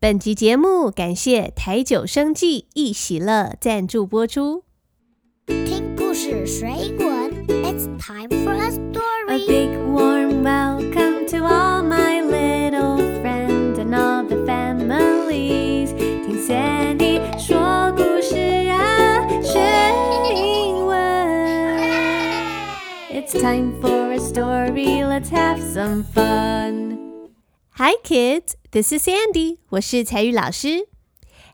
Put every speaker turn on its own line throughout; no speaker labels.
本集节目感谢台酒生技一喜乐赞助播出。
听故事水滚，It's time for a
A
story.
A big warm welcome to all my little friends and all the families。听 Sandy 说故事啊，学英文。It's time for a story. Let's have some fun. Hi kids, this is Sandy。我是采聿老师。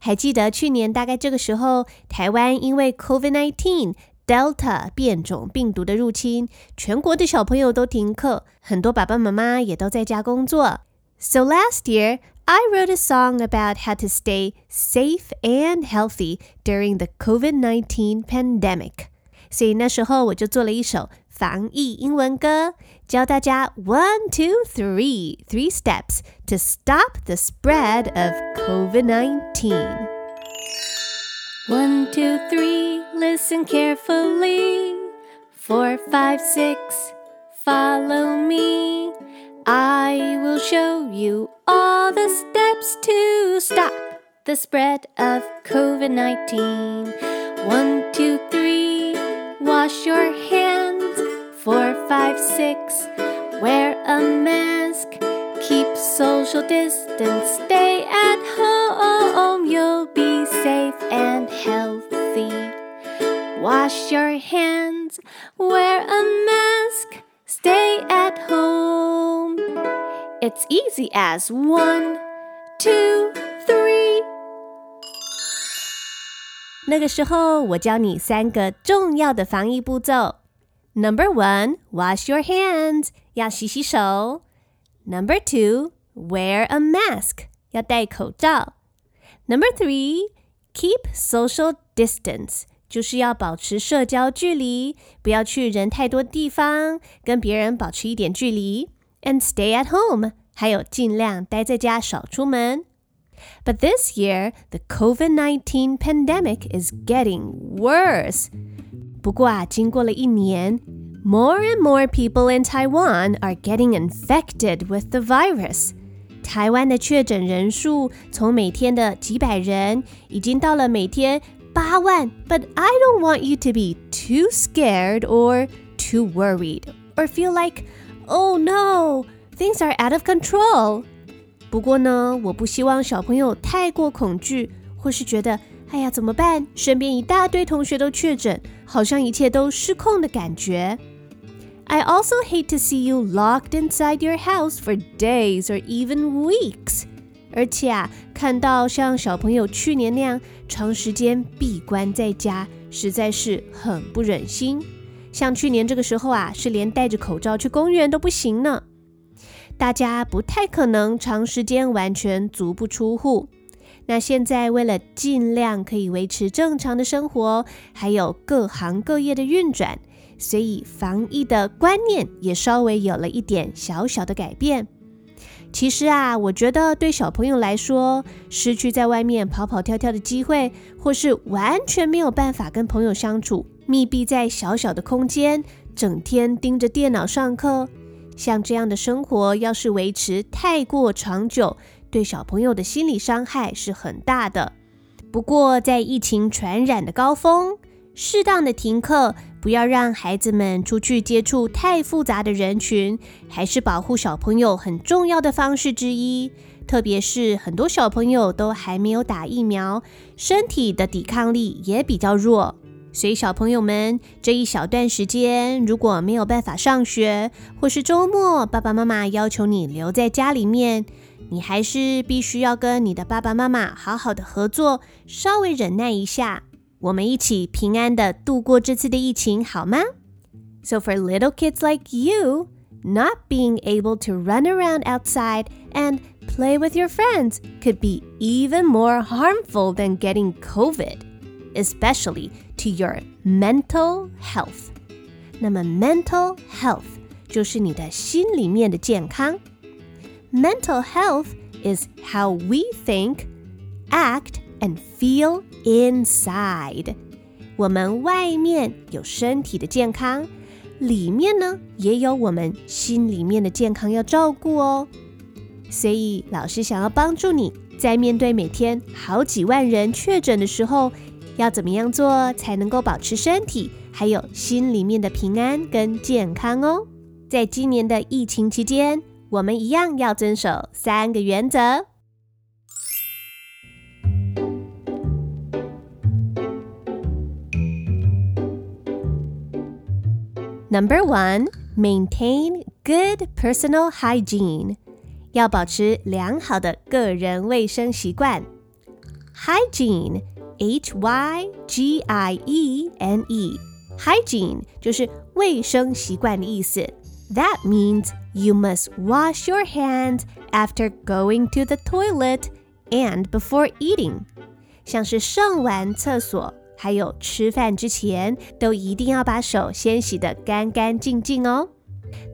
还记得去年大概这个时候，台湾因为 COVID-19 Delta 变种病毒的入侵，全国的小朋友都停课，很多爸爸妈妈也都在家工作。So last year, I wrote a song about how to stay safe and healthy during the COVID-19 pandemic. 所以那时候我就做了一首防疫英文歌，教大家 one, two, three, three steps to stop the spread of COVID-19. One, two, three, listen carefully. Four, five, six, follow me. I will show you all the steps to stop the spread of COVID 19. One, two, three, wash your hands. Four, five, six, wear a mask. Keep social distance, stay at home. You'll be safe and healthy. Wash your hands, wear a mask, stay at home. It's easy as one, two, three. 那个时候，我教你三个重要的防疫步骤。 Number one, wash your hands，要洗洗手。Number two, wear a mask，要戴口罩。Number three, keep social distance，就是要保持社交距离，不要去人太多地方，跟别人保持一点距离。And stay at home，还有尽量待在家，少出门。But this year, the COVID 19 pandemic is getting worse. 不过啊，经过了一年，more and more people in Taiwan are getting infected with the virus. 台湾的确诊人数从每天的几百人，已经到了每天八万。But I don't want you to be too scared or too worried or feel like, oh no, things are out of control. 不过呢，我不希望小朋友太过恐惧，或是觉得 哎呀怎么办？身边一大堆同学都确诊，好像一切都失控的感觉。I also hate to see you locked inside your house for days or even weeks. 而且啊，看到像小朋友去年那样长时间闭关在家，实在是很不忍心。像去年这个时候啊，是连戴着口罩去公园都不行呢。大家不太可能长时间完全足不出户。那现在为了尽量可以维持正常的生活，还有各行各业的运转，所以防疫的观念也稍微有了一点小小的改变。其实啊，我觉得对小朋友来说，失去在外面跑跑跳跳的机会，或是完全没有办法跟朋友相处，密闭在小小的空间，整天盯着电脑上课，像这样的生活，要是维持太过长久，对小朋友的心理伤害是很大的。不过，在疫情传染的高峰，适当的停课，不要让孩子们出去接触太复杂的人群，还是保护小朋友很重要的方式之一。特别是很多小朋友都还没有打疫苗，身体的抵抗力也比较弱。所以，小朋友们这一小段时间，如果没有办法上学，或是周末爸爸妈妈要求你留在家里面，你还是必须要跟你的爸爸妈妈好好的合作，稍微忍耐一下，我们一起平安的度过这次的疫情，好吗？So for little kids like you, not being able to run around outside and play with your friends could be even more harmful than getting COVID, especially to your mental health. 那么 mental health 就是你的心里面的健康。 Mental health is how we think, act, and feel inside. 我们外面有身体的健康，里面呢也有我们心里面的健康要照顾哦。所以老师想要帮助你在面对每天好几万人确诊的时候，要怎么样做才能够保持身体还有心里面的平安跟健康哦？在今年的疫情期间，我们一样要遵守三个原则。Number one, maintain good personal hygiene. 要保持良好的个人卫生习惯。Hygiene, H-Y-G-I-E-N-E, hygiene 就是卫生习惯的意思。That means you must wash your hands after going to the toilet and before eating. 像是上完厕所。还有吃饭之前都一定要把手先洗得干干净净哦。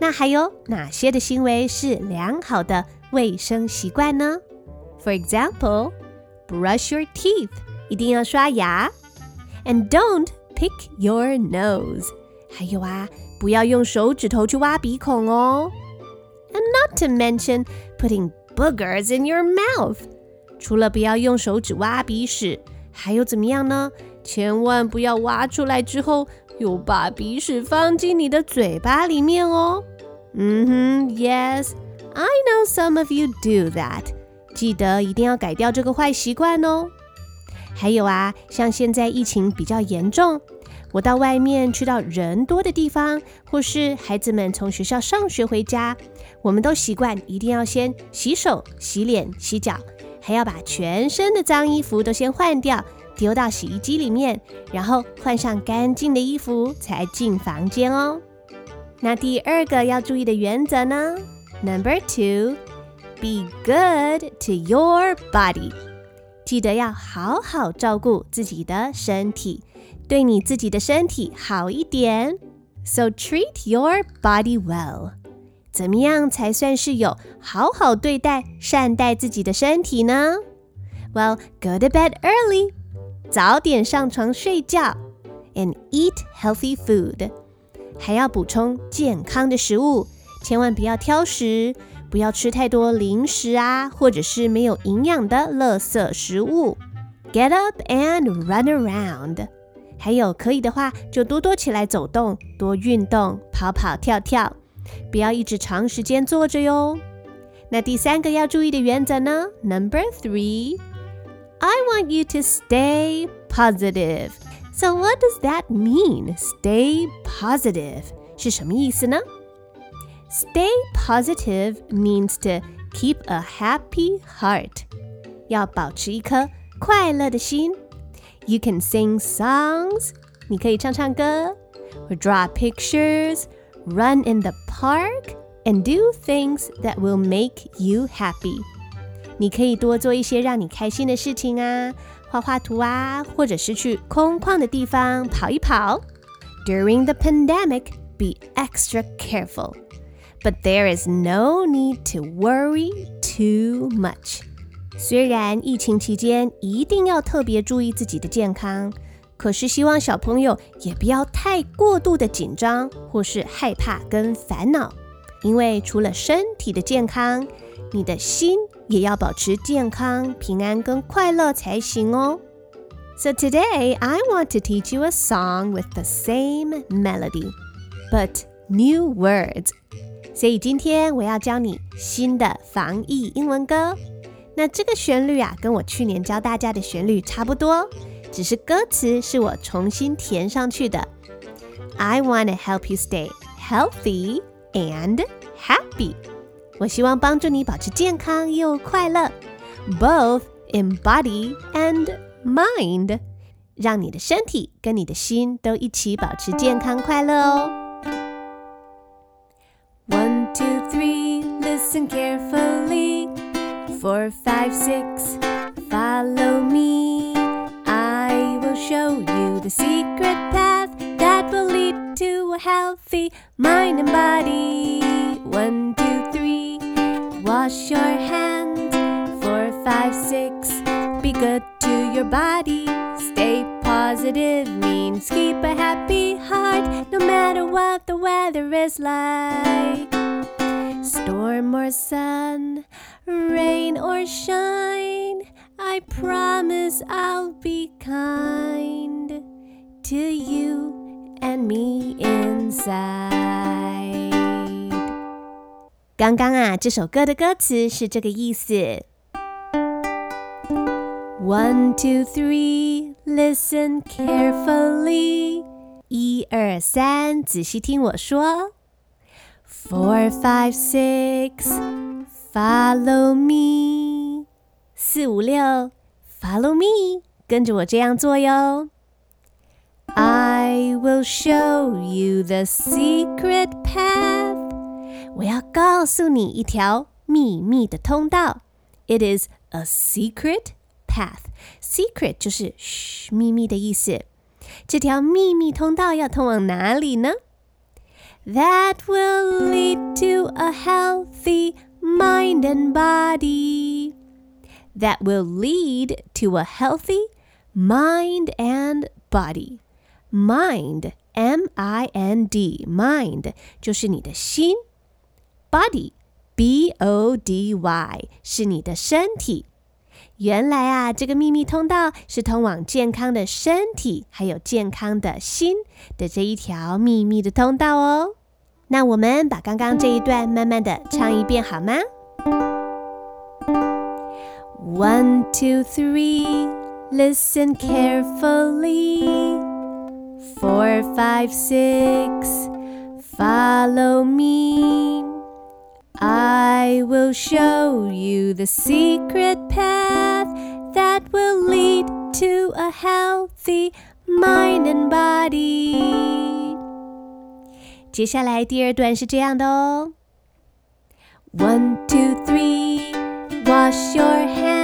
那还有哪些的行为是良好的卫生习惯呢？For example, brush your teeth，一定要刷牙，and don't pick your nose。还有啊，不要用手指头去挖鼻孔哦。 Not to mention putting boogers in your mouth。除了不要用手指挖鼻屎，还有怎么样呢？千万不要挖出来之后又把鼻屎放进你的嘴巴里面哦。嗯哼，Yes，I know some of you do that。记得一定要改掉这个坏习惯哦。还有啊，像现在疫情比较严重，我到外面去到人多的地方，或是孩子们从学校上学回家，我们都习惯一定要先洗手、洗脸、洗脚，还要把全身的脏衣服都先换掉。丢到洗衣机里面，然后换上干净的衣服才进房间哦。那第二个要注意的原则呢？Number two，be good to your body。记得要好好照顾自己的身体，对你自己的身体好一点。So treat your body well。怎么样才算是有好好对待、善待自己的身体呢？Well，go to bed early。早点上床睡觉，and eat healthy food，还要补充健康的食物，千万不要挑食，不要吃太多零食啊，或者是没有营养的垃圾食物。Get up and run around，还有可以的话就多多起来走动，多运动，跑跑跳跳，不要一直长时间坐着哟。那第三个要注意的原则呢？Number three。I want you to stay positive. So what does that mean? Stay positive 是什么意思呢？Stay positive means to keep a happy heart. 要保持一颗快乐的心。You can sing songs. 你可以唱唱歌，or draw pictures, run in the park, and do things that will make you happy. 你可以多做一些让你开心的事情啊，画画图啊，或者是去空旷的地方跑一跑。During the pandemic, be extra careful, but there is no need to worry too much. 虽然疫情期间一定要特别注意自己的健康， 可是希望小朋友也不要太过度的紧张或是害怕跟烦恼，因为除了身体的健康，你的心也要保持健康、平安跟快乐才行哦。So today I want to teach you a song with the same melody, but new words. 所以今天我要教你新的防疫英文歌。那这个旋律啊，跟我去年教大家的旋律差不多，只是歌词是我重新填上去的。I want to help you stay healthy and happy. 我希望帮助你保持健康又快乐，both in body and mind，让你的身体跟你的心都一起保持健康快乐哦。One, two, three, listen carefully. Four, five, six, follow me. Show you the secret path that will lead to a healthy mind and body. One, two, three. Wash your hands. Four, five, six. Be good to your body. Stay positive means keep a happy heart no matter what the weather is like. storm or sun, rain or shine, I promise I'll be kind to you and me inside. 刚刚啊，这首歌的歌词是这个意思。One, two, three, listen carefully. 一二三，仔细听我说。Four, five, six, follow me. 四五六，follow me，跟着我这样做哟。I will show you the secret path. 我要告诉你一条秘密的通道。It is a secret path. Secret 就是嘘秘密的意思。这条秘密通道要通往哪里呢？That will lead to a healthy mind and body. That will lead to a healthy mind and body. Mind, M-I-N-D, mind 就是你的心。Body, B-O-D-Y 是你的身体。原来啊，这个秘密通道是通往健康的身体，还有健康的心的这一条秘密的通道哦。那我们把刚刚这一段慢慢的唱一遍好吗 ？One, two, three, listen carefully. Four, five, six, follow me. I will show you the secret path that will lead to a healthy mind and body. 接下来第二段是这样的哦。One, two, three, wash your hands.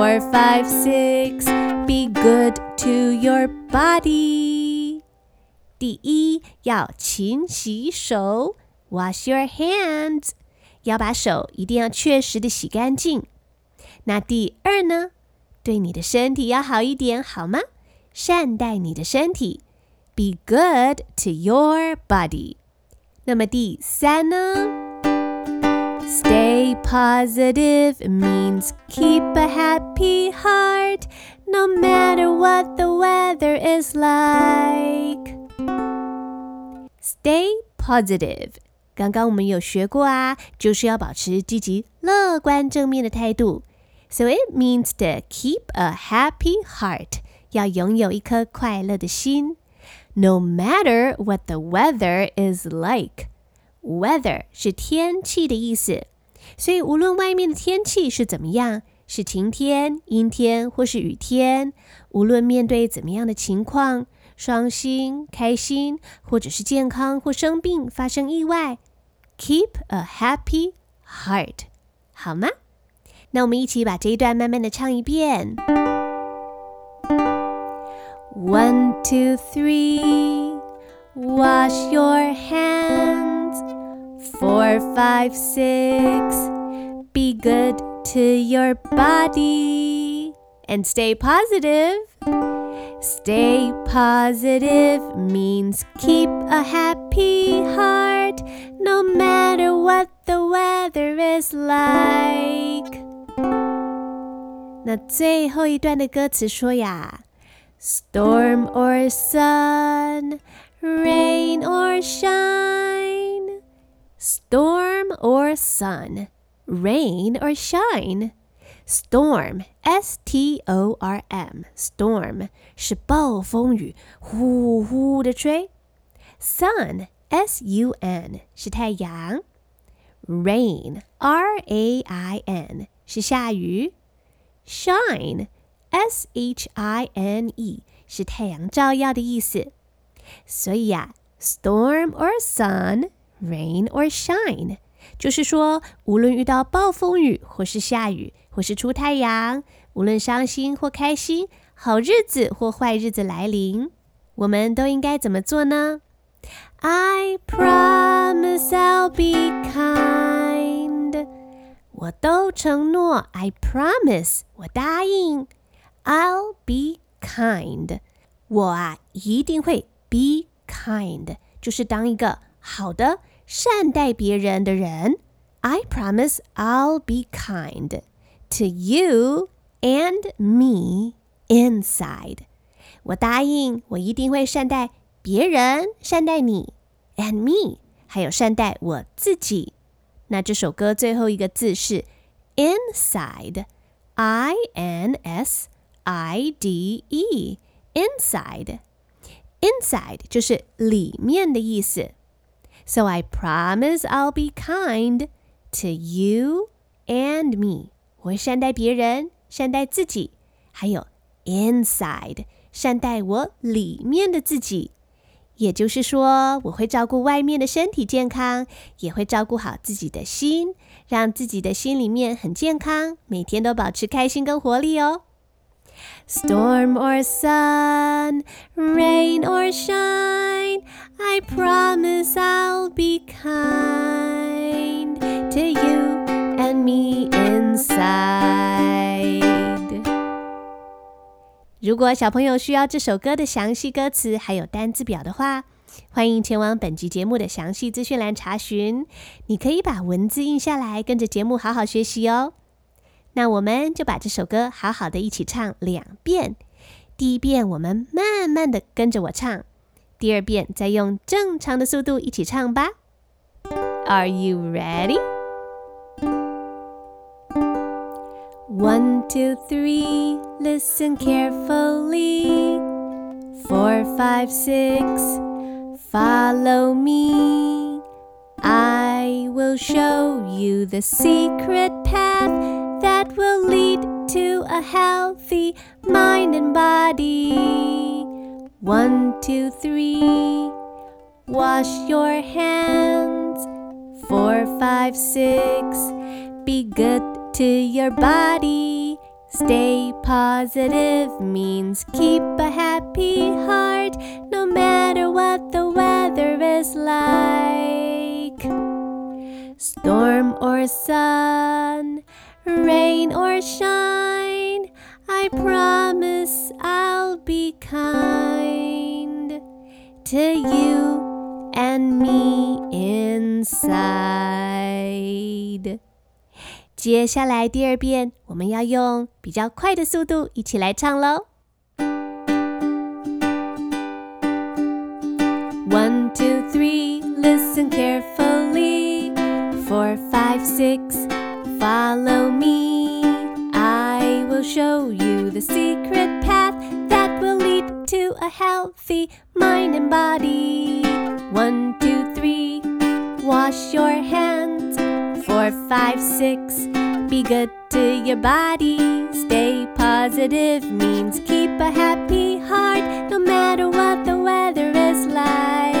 Four, five, six, be good to your body. 第一要勤洗手。Wash your hands，要把手一定要确实的洗干净。那第二呢？对你的身体要好一点，好吗？善待你的身体，Be good to your body。那么第三呢 ？Stay positive means keep a happy heart, no matter what the weather is like. Stay positive. 刚刚我们有学过啊，就是要保持积极、乐观、正面的态度。So it means to keep a happy heart，要拥有一颗快乐的心。No matter what the weather is Weather 是天气的意思，所以无论外面的天气是怎么样，是晴天、阴天或是雨天，无论面对怎么样的情况，伤心、开心，或者是健康或生病、发生意外。Keep a happy heart，好吗？那我们一起把这一段慢慢的唱一遍。One, two, three, wash your hands. Four, five, six, be good to your body and stay positive. Stay positive means keep a happy heart no matter what the weather is like。那最后一段的歌词说呀，Storm or sun, rain or shine, storm or sun, rain or shine。Storm, S-T-O-R-M, storm 是暴风雨，呼呼的吹。Sun, S-U-N 是太阳。Rain, R-A-I-N 是下雨。Shine, S-H-I-N-E 是太阳照耀的意思。 所以呀，storm or sun, rain or shine 就是说，无论遇到暴风雨，或是下雨，或是出太阳，无论伤心或开心，好日子或坏日子来临，我们都应该怎么做呢？I promise I'll be kind。我都承诺，I promise，我答应，I'll be kind。我啊，一定会 be kind，就是当一个好的。 善待别人的人。I promise I'll be kind to you and me inside。我答应，我一定会善待别人，善待你，and me，还有善待我自己。那这首歌最后一个字是 inside，I N S I D Inside 就是里面的意思。So I promise I'll be kind to you and me。我会善待别人，善待自己，还有 inside，善待我里面的自己。也就是说，我会照顾外面的身体健康，也会照顾好自己的心，让自己的心里面很健康，每天都保持开心跟活力哦。Storm or sun, rain or shine, I promise I'll be kind to you and me inside. 如果小朋友需要这首歌的详细歌词还有单字表的话，欢迎前往本集节目的详细资讯栏查询。你可以把文字印下来，跟着节目好好学习哦。那我们就把这首歌好好的一起唱两遍。第一遍我们慢慢的跟着我唱，第二遍再用正常的速度一起唱吧。Are you ready? One, two, three, listen carefully. Four, five, six, follow me. I will show you the secret path that will lead to a healthy mind and body. One, two, three, wash your hands. Four, five, six, be good to your body. Stay positive means keep a happy heart no matter what the weather is like. Storm or sun, rain or shine, I promise I'll be kind to you and me inside. 接下来第二遍，我们要用比较快的速度一起来唱喽。One, two, three, listen carefully. Four, five, six, follow me. I will show you the secret path that will lead to a healthy mind and body. One, two, three, wash your hands. Four, five, six, be good to your body. Stay positive means keep a happy heart no matter what the weather is like.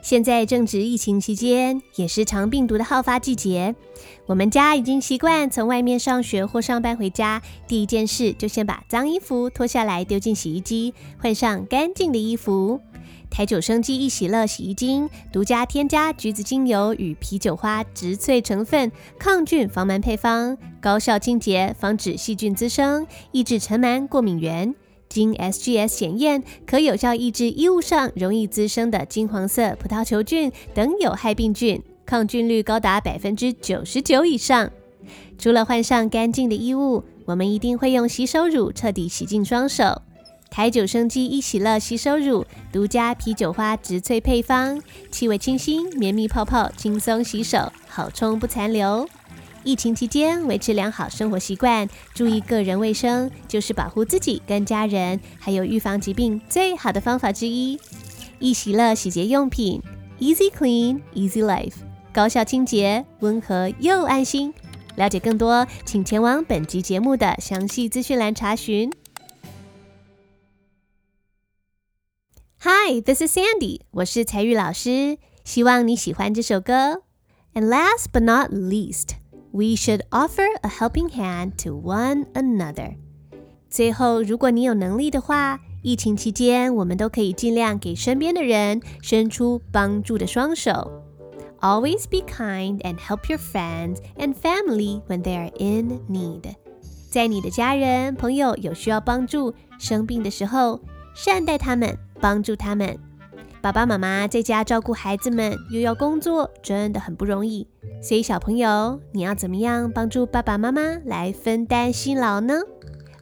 现在正值疫情期间，也是长病毒的好发季节。我们家已经习惯从外面上学或上班回家，第一件事就先把脏衣服脱下来丢进洗衣机，换上干净的衣服。台酒生机一喜乐洗衣精独家添加橘子精油与啤酒花植萃成分，抗菌防螨配方，高效清洁，防止细菌滋生，抑制尘螨过敏源。经 SGS 检验，可有效抑制衣物上容易滋生的金黄色葡萄球菌等有害病菌，抗菌率高达百分之九十九以上。除了换上干净的衣物，我们一定会用洗手乳彻底洗净双手。台九生机一喜乐洗手乳，独家啤酒花植萃配方，气味清新，绵密泡泡，轻松洗手，好冲不残留。疫情期间，维持良好生活习惯，注意个人卫生，就是保护自己跟家人，还有预防疾病最好的方法之一。一喜乐洗洁用品，Easy Clean Easy Life，高效清洁，温和又安心。了解更多，请前往本集节目的详细资讯栏查询。Hi，this is Sandy，我是彩玉老师，希望你喜欢这首歌。And last but not least。We should offer a helping hand to one another。 最后，如果你有能力的话，疫情期间我们都可以尽量给身边的人伸出帮助的双手。Always be kind and help your friends and family when they are in need. 在你的家人、朋友有需要帮助、生病的时候，善待他们，帮助他们。 爸爸妈妈在家照顾孩子们，又要工作，真的很不容易。所以，小朋友，你要怎么样帮助爸爸妈妈来分担辛劳呢？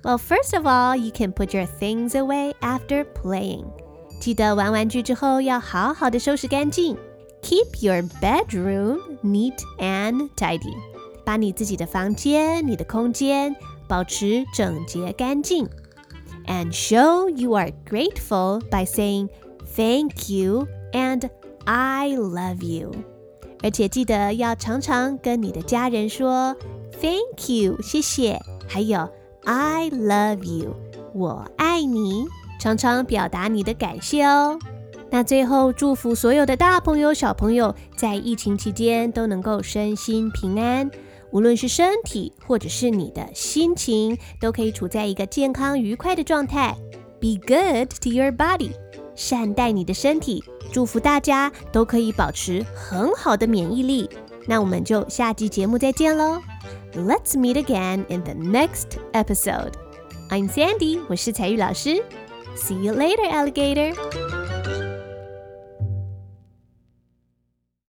Well, first of all, you can put your things away after playing. 记得玩玩具之后要好好的收拾干净。Keep your bedroom neat and tidy. 把你自己的房间、你的空间保持整洁干净。And show you are grateful by saying Thank you and I love you. 而且记得要常常跟你的家人说 thank you，谢谢，还有 I love you，我爱你，常常表达你的感谢哦。那最后祝福所有的大朋友、小朋友在疫情期间都能够身心平安，无论是身体或者是你的心情，都可以处在一个健康愉快的状态。Be good to your body，善待你的身体，祝福大家都可以保持很好的免疫力。那我们就下期节目再见喽！Let's meet again in the next episode. I'm Sandy，我是采聿老师。See you later, alligator.